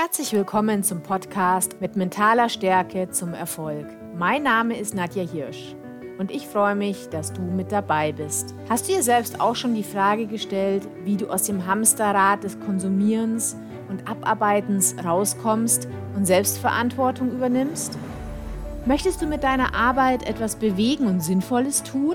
Herzlich willkommen zum Podcast mit mentaler Stärke zum Erfolg. Mein Name ist Nadja Hirsch und ich freue mich, dass du mit dabei bist. Hast du dir selbst auch schon die Frage gestellt, wie du aus dem Hamsterrad des Konsumierens und Abarbeitens rauskommst und Selbstverantwortung übernimmst? Möchtest du mit deiner Arbeit etwas bewegen und Sinnvolles tun?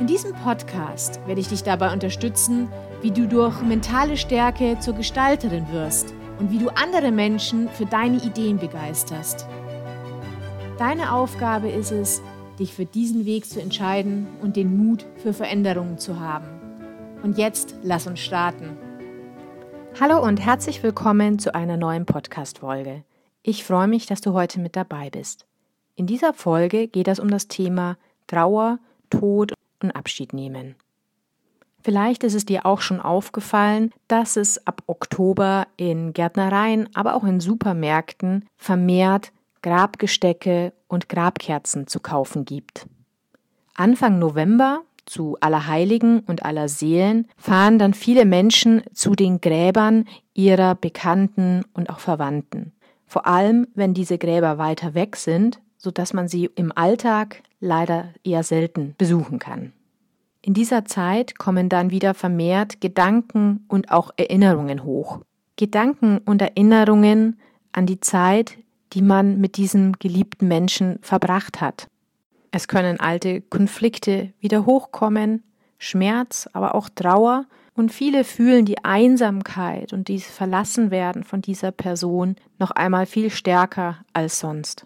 In diesem Podcast werde ich dich dabei unterstützen, wie du durch mentale Stärke zur Gestalterin wirst und wie du andere Menschen für deine Ideen begeisterst. Deine Aufgabe ist es, dich für diesen Weg zu entscheiden und den Mut für Veränderungen zu haben. Und jetzt lass uns starten. Hallo und herzlich willkommen zu einer neuen Podcast-Folge. Ich freue mich, dass du heute mit dabei bist. In dieser Folge geht es um das Thema Trauer, Tod und Abschied nehmen. Vielleicht ist es dir auch schon aufgefallen, dass es ab Oktober in Gärtnereien, aber auch in Supermärkten vermehrt Grabgestecke und Grabkerzen zu kaufen gibt. Anfang November zu Allerheiligen und Allerseelen fahren dann viele Menschen zu den Gräbern ihrer Bekannten und auch Verwandten. Vor allem, wenn diese Gräber weiter weg sind, sodass man sie im Alltag leider eher selten besuchen kann. In dieser Zeit kommen dann wieder vermehrt Gedanken und auch Erinnerungen hoch. Gedanken und Erinnerungen an die Zeit, die man mit diesem geliebten Menschen verbracht hat. Es können alte Konflikte wieder hochkommen, Schmerz, aber auch Trauer, und viele fühlen die Einsamkeit und dieses Verlassenwerden von dieser Person noch einmal viel stärker als sonst.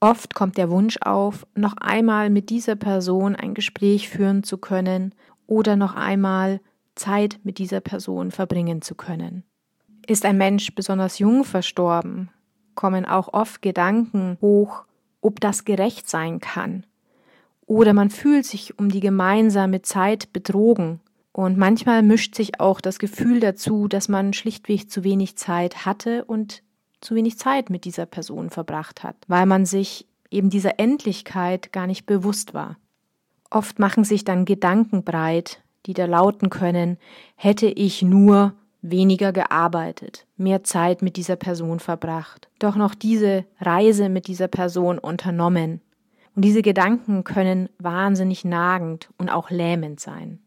Oft kommt der Wunsch auf, noch einmal mit dieser Person ein Gespräch führen zu können oder noch einmal Zeit mit dieser Person verbringen zu können. Ist ein Mensch besonders jung verstorben, kommen auch oft Gedanken hoch, ob das gerecht sein kann. Oder man fühlt sich um die gemeinsame Zeit betrogen. Und manchmal mischt sich auch das Gefühl dazu, dass man schlichtweg zu wenig Zeit hatte und zu wenig Zeit mit dieser Person verbracht hat, weil man sich eben dieser Endlichkeit gar nicht bewusst war. Oft machen sich dann Gedanken breit, die da lauten können, hätte ich nur weniger gearbeitet, mehr Zeit mit dieser Person verbracht, doch noch diese Reise mit dieser Person unternommen. Und diese Gedanken können wahnsinnig nagend und auch lähmend sein.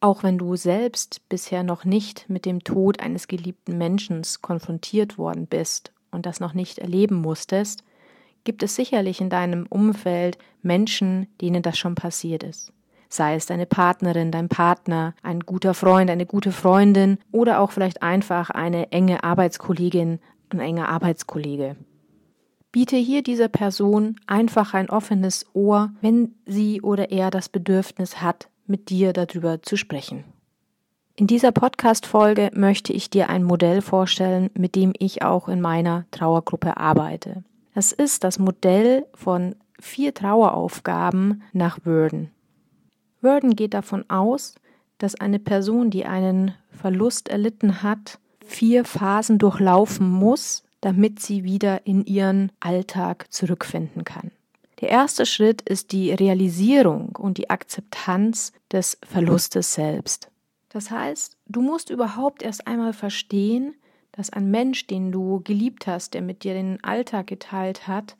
Auch wenn du selbst bisher noch nicht mit dem Tod eines geliebten Menschen konfrontiert worden bist und das noch nicht erleben musstest, gibt es sicherlich in deinem Umfeld Menschen, denen das schon passiert ist. Sei es deine Partnerin, dein Partner, ein guter Freund, eine gute Freundin oder auch vielleicht einfach eine enge Arbeitskollegin, ein enger Arbeitskollege. Biete hier dieser Person einfach ein offenes Ohr, wenn sie oder er das Bedürfnis hat, mit dir darüber zu sprechen. In dieser Podcast-Folge möchte ich dir ein Modell vorstellen, mit dem ich auch in meiner Trauergruppe arbeite. Das ist das Modell von vier Traueraufgaben nach Worden. Worden geht davon aus, dass eine Person, die einen Verlust erlitten hat, vier Phasen durchlaufen muss, damit sie wieder in ihren Alltag zurückfinden kann. Der erste Schritt ist die Realisierung und die Akzeptanz des Verlustes selbst. Das heißt, du musst überhaupt erst einmal verstehen, dass ein Mensch, den du geliebt hast, der mit dir den Alltag geteilt hat,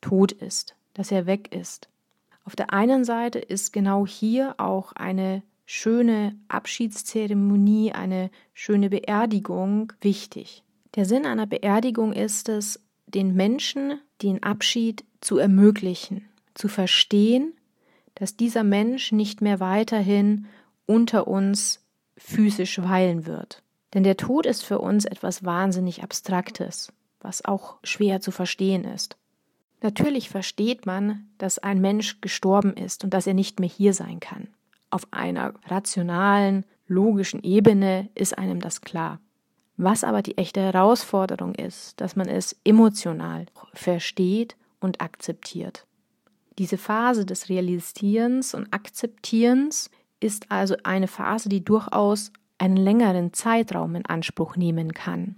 tot ist, dass er weg ist. Auf der einen Seite ist genau hier auch eine schöne Abschiedszeremonie, eine schöne Beerdigung wichtig. Der Sinn einer Beerdigung ist es, den Menschen den Abschied zu ermöglichen, zu verstehen, dass dieser Mensch nicht mehr weiterhin unter uns physisch weilen wird. Denn der Tod ist für uns etwas wahnsinnig Abstraktes, was auch schwer zu verstehen ist. Natürlich versteht man, dass ein Mensch gestorben ist und dass er nicht mehr hier sein kann. Auf einer rationalen, logischen Ebene ist einem das klar. Was aber die echte Herausforderung ist, dass man es emotional versteht und akzeptiert. Diese Phase des Realisierens und Akzeptierens ist also eine Phase, die durchaus einen längeren Zeitraum in Anspruch nehmen kann.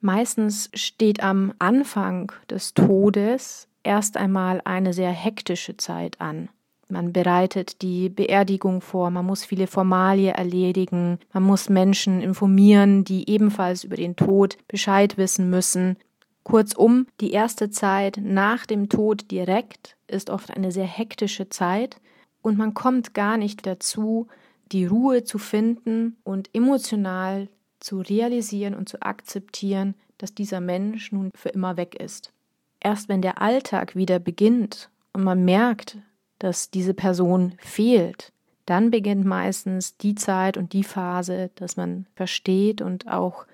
Meistens steht am Anfang des Todes erst einmal eine sehr hektische Zeit an. Man bereitet die Beerdigung vor, man muss viele Formalie erledigen, man muss Menschen informieren, die ebenfalls über den Tod Bescheid wissen müssen. Kurzum, die erste Zeit nach dem Tod direkt ist oft eine sehr hektische Zeit und man kommt gar nicht dazu, die Ruhe zu finden und emotional zu realisieren und zu akzeptieren, dass dieser Mensch nun für immer weg ist. Erst wenn der Alltag wieder beginnt und man merkt, dass diese Person fehlt, dann beginnt meistens die Zeit und die Phase, dass man versteht und auch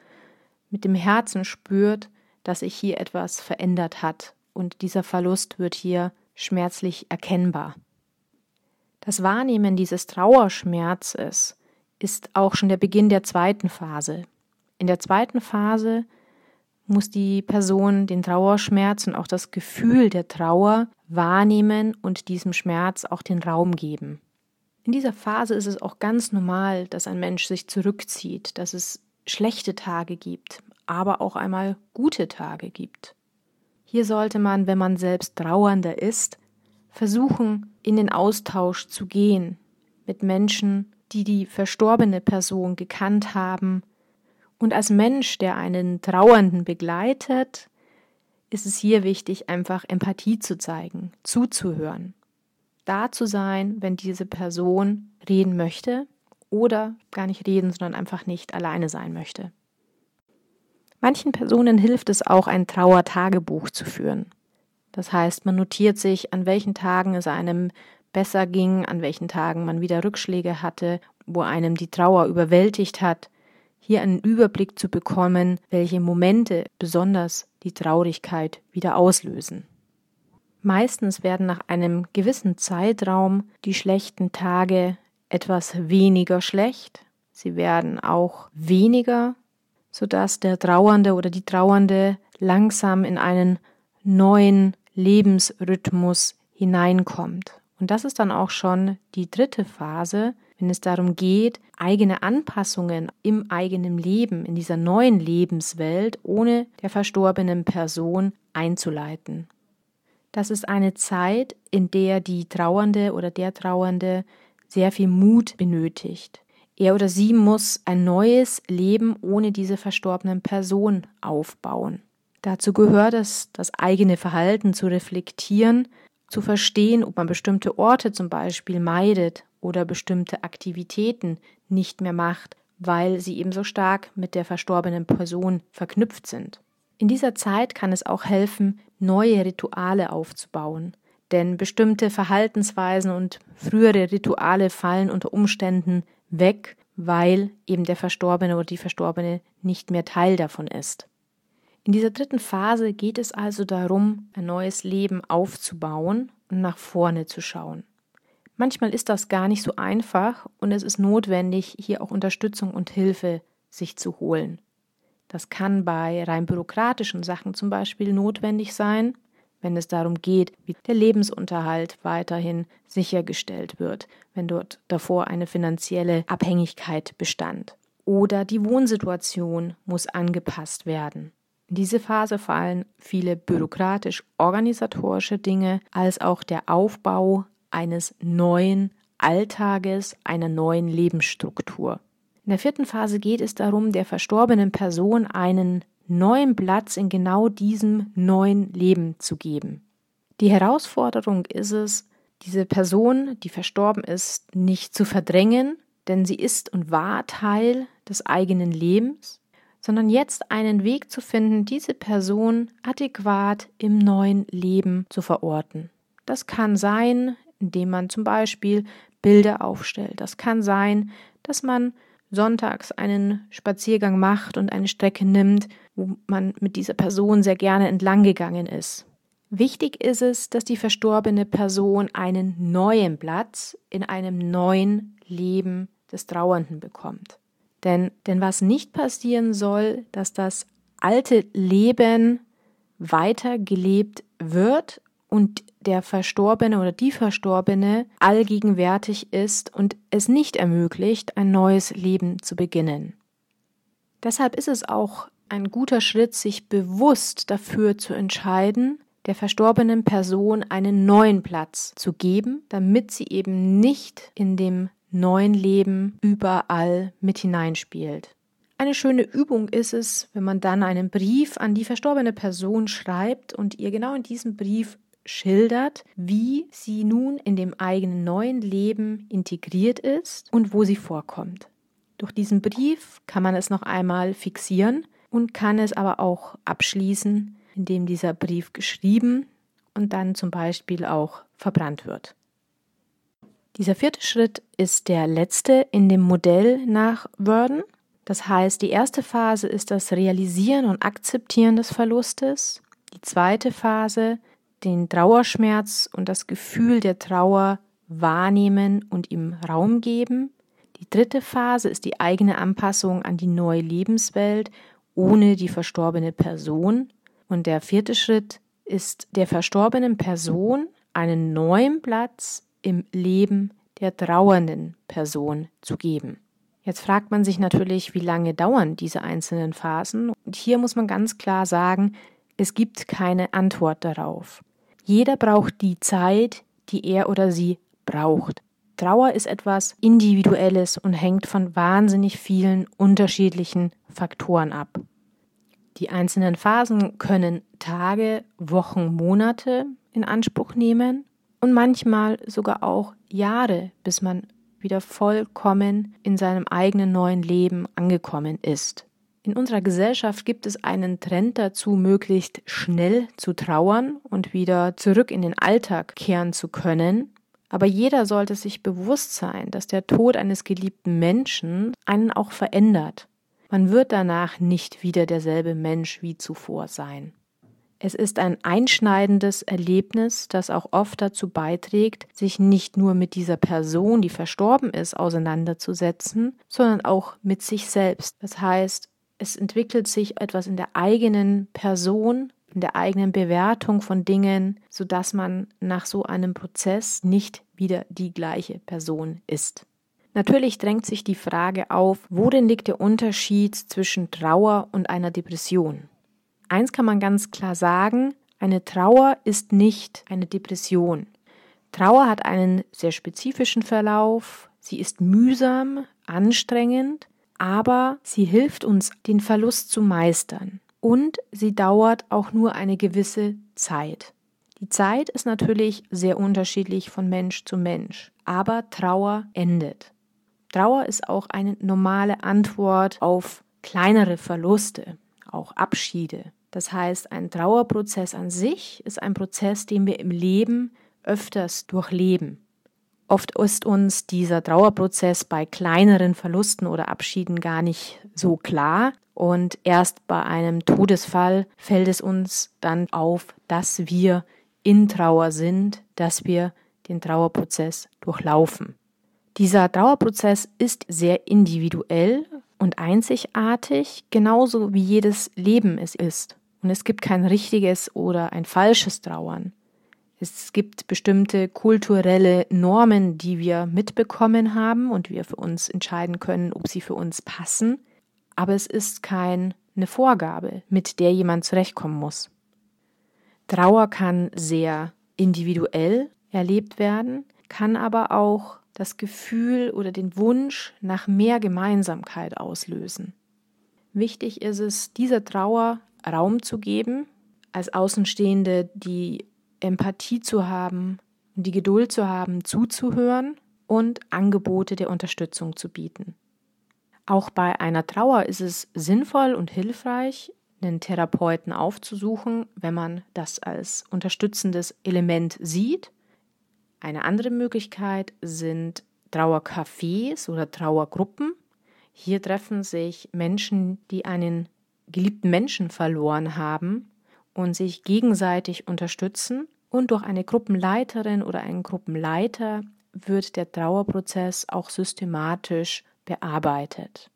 mit dem Herzen spürt, dass sich hier etwas verändert hat und dieser Verlust wird hier schmerzlich erkennbar. Das Wahrnehmen dieses Trauerschmerzes ist auch schon der Beginn der zweiten Phase. In der zweiten Phase muss die Person den Trauerschmerz und auch das Gefühl der Trauer wahrnehmen und diesem Schmerz auch den Raum geben. In dieser Phase ist es auch ganz normal, dass ein Mensch sich zurückzieht, dass es schlechte Tage gibt, aber auch einmal gute Tage gibt. Hier sollte man, wenn man selbst trauernder ist, versuchen, in den Austausch zu gehen mit Menschen, die die verstorbene Person gekannt haben. Und als Mensch, der einen Trauernden begleitet, ist es hier wichtig, einfach Empathie zu zeigen, zuzuhören, da zu sein, wenn diese Person reden möchte oder gar nicht reden, sondern einfach nicht alleine sein möchte. Manchen Personen hilft es auch, ein Trauertagebuch zu führen. Das heißt, man notiert sich, an welchen Tagen es einem besser ging, an welchen Tagen man wieder Rückschläge hatte, wo einem die Trauer überwältigt hat, hier einen Überblick zu bekommen, welche Momente besonders die Traurigkeit wieder auslösen. Meistens werden nach einem gewissen Zeitraum die schlechten Tage etwas weniger schlecht, sie werden auch weniger, sodass der Trauernde oder die Trauernde langsam in einen neuen Lebensrhythmus hineinkommt. Und das ist dann auch schon die dritte Phase, wenn es darum geht, eigene Anpassungen im eigenen Leben, in dieser neuen Lebenswelt ohne der verstorbenen Person einzuleiten. Das ist eine Zeit, in der die Trauernde oder der Trauernde sehr viel Mut benötigt. Er oder sie muss ein neues Leben ohne diese verstorbenen Person aufbauen. Dazu gehört es, das eigene Verhalten zu reflektieren, zu verstehen, ob man bestimmte Orte zum Beispiel meidet oder bestimmte Aktivitäten nicht mehr macht, weil sie eben so stark mit der verstorbenen Person verknüpft sind. In dieser Zeit kann es auch helfen, neue Rituale aufzubauen, denn bestimmte Verhaltensweisen und frühere Rituale fallen unter Umständen weg, weil eben der Verstorbene oder die Verstorbene nicht mehr Teil davon ist. In dieser dritten Phase geht es also darum, ein neues Leben aufzubauen und nach vorne zu schauen. Manchmal ist das gar nicht so einfach und es ist notwendig, hier auch Unterstützung und Hilfe sich zu holen. Das kann bei rein bürokratischen Sachen zum Beispiel notwendig sein, wenn es darum geht, wie der Lebensunterhalt weiterhin sichergestellt wird, wenn dort davor eine finanzielle Abhängigkeit bestand. Oder die Wohnsituation muss angepasst werden. In diese Phase fallen viele bürokratisch-organisatorische Dinge, als auch der Aufbau eines neuen Alltages, einer neuen Lebensstruktur. In der vierten Phase geht es darum, der verstorbenen Person einen neuen Platz in genau diesem neuen Leben zu geben. Die Herausforderung ist es, diese Person, die verstorben ist, nicht zu verdrängen, denn sie ist und war Teil des eigenen Lebens, sondern jetzt einen Weg zu finden, diese Person adäquat im neuen Leben zu verorten. Das kann sein, indem man zum Beispiel Bilder aufstellt. Das kann sein, dass man sonntags einen Spaziergang macht und eine Strecke nimmt, wo man mit dieser Person sehr gerne entlang gegangen ist. Wichtig ist es, dass die verstorbene Person einen neuen Platz in einem neuen Leben des Trauernden bekommt. Denn, denn was nicht passieren soll, dass das alte Leben weitergelebt wird und der Verstorbene oder die Verstorbene allgegenwärtig ist und es nicht ermöglicht, ein neues Leben zu beginnen. Deshalb ist es auch ein guter Schritt, sich bewusst dafür zu entscheiden, der verstorbenen Person einen neuen Platz zu geben, damit sie eben nicht in dem neuen Leben überall mit hineinspielt. Eine schöne Übung ist es, wenn man dann einen Brief an die verstorbene Person schreibt und ihr genau in diesem Brief schildert, wie sie nun in dem eigenen neuen Leben integriert ist und wo sie vorkommt. Durch diesen Brief kann man es noch einmal fixieren und kann es aber auch abschließen, indem dieser Brief geschrieben und dann zum Beispiel auch verbrannt wird. Dieser vierte Schritt ist der letzte in dem Modell nach Worden. Das heißt, die erste Phase ist das Realisieren und Akzeptieren des Verlustes. Die zweite Phase, den Trauerschmerz und das Gefühl der Trauer wahrnehmen und ihm Raum geben. Die dritte Phase ist die eigene Anpassung an die neue Lebenswelt ohne die verstorbene Person. Und der vierte Schritt ist der verstorbenen Person einen neuen Platz im Leben der trauernden Person zu geben. Jetzt fragt man sich natürlich, wie lange dauern diese einzelnen Phasen? Und hier muss man ganz klar sagen, es gibt keine Antwort darauf. Jeder braucht die Zeit, die er oder sie braucht. Trauer ist etwas Individuelles und hängt von wahnsinnig vielen unterschiedlichen Faktoren ab. Die einzelnen Phasen können Tage, Wochen, Monate in Anspruch nehmen und manchmal sogar auch Jahre, bis man wieder vollkommen in seinem eigenen neuen Leben angekommen ist. In unserer Gesellschaft gibt es einen Trend dazu, möglichst schnell zu trauern und wieder zurück in den Alltag kehren zu können. Aber jeder sollte sich bewusst sein, dass der Tod eines geliebten Menschen einen auch verändert. Man wird danach nicht wieder derselbe Mensch wie zuvor sein. Es ist ein einschneidendes Erlebnis, das auch oft dazu beiträgt, sich nicht nur mit dieser Person, die verstorben ist, auseinanderzusetzen, sondern auch mit sich selbst. Das heißt, es entwickelt sich etwas in der eigenen Person, in der eigenen Bewertung von Dingen, sodass man nach so einem Prozess nicht wieder die gleiche Person ist. Natürlich drängt sich die Frage auf, worin liegt der Unterschied zwischen Trauer und einer Depression? Eins kann man ganz klar sagen, eine Trauer ist nicht eine Depression. Trauer hat einen sehr spezifischen Verlauf, sie ist mühsam, anstrengend, aber sie hilft uns, den Verlust zu meistern. Und sie dauert auch nur eine gewisse Zeit. Die Zeit ist natürlich sehr unterschiedlich von Mensch zu Mensch, aber Trauer endet. Trauer ist auch eine normale Antwort auf kleinere Verluste, auch Abschiede. Das heißt, ein Trauerprozess an sich ist ein Prozess, den wir im Leben öfters durchleben. Oft ist uns dieser Trauerprozess bei kleineren Verlusten oder Abschieden gar nicht so klar. Und erst bei einem Todesfall fällt es uns dann auf, dass wir in Trauer sind, dass wir den Trauerprozess durchlaufen. Dieser Trauerprozess ist sehr individuell und einzigartig, genauso wie jedes Leben es ist. Und es gibt kein richtiges oder ein falsches Trauern. Es gibt bestimmte kulturelle Normen, die wir mitbekommen haben und wir für uns entscheiden können, ob sie für uns passen. Aber es ist keine Vorgabe, mit der jemand zurechtkommen muss. Trauer kann sehr individuell erlebt werden, kann aber auch das Gefühl oder den Wunsch nach mehr Gemeinsamkeit auslösen. Wichtig ist es, dieser Trauer Raum zu geben, als Außenstehende die Empathie zu haben die Geduld zu haben, zuzuhören und Angebote der Unterstützung zu bieten. Auch bei einer Trauer ist es sinnvoll und hilfreich, einen Therapeuten aufzusuchen, wenn man das als unterstützendes Element sieht. Eine andere Möglichkeit sind Trauercafés oder Trauergruppen. Hier treffen sich Menschen, die einen geliebten Menschen verloren haben und sich gegenseitig unterstützen. Und durch eine Gruppenleiterin oder einen Gruppenleiter wird der Trauerprozess auch systematisch bearbeitet.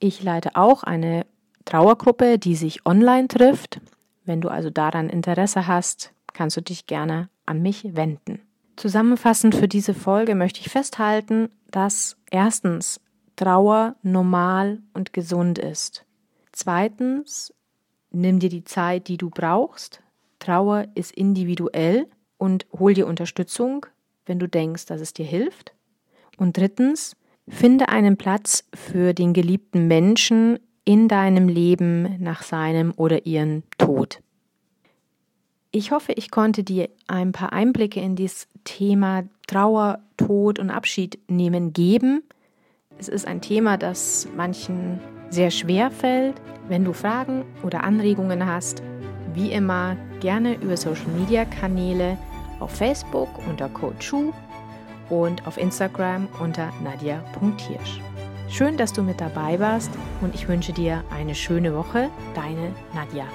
Ich leite auch eine Trauergruppe, die sich online trifft. Wenn du also daran Interesse hast, kannst du dich gerne an mich wenden. Zusammenfassend für diese Folge möchte ich festhalten, dass erstens Trauer normal und gesund ist. Zweitens, nimm dir die Zeit, die du brauchst. Trauer ist individuell und hol dir Unterstützung, wenn du denkst, dass es dir hilft. Und drittens, finde einen Platz für den geliebten Menschen in deinem Leben nach seinem oder ihrem Tod. Ich hoffe, ich konnte dir ein paar Einblicke in dieses Thema Trauer, Tod und Abschied nehmen geben. Es ist ein Thema, das manchen sehr schwer fällt. Wenn du Fragen oder Anregungen hast, wie immer gerne über Social Media Kanäle auf Facebook unter CodeSchu und auf Instagram unter nadia.hirsch. Schön, dass du mit dabei warst und ich wünsche dir eine schöne Woche. Deine Nadja.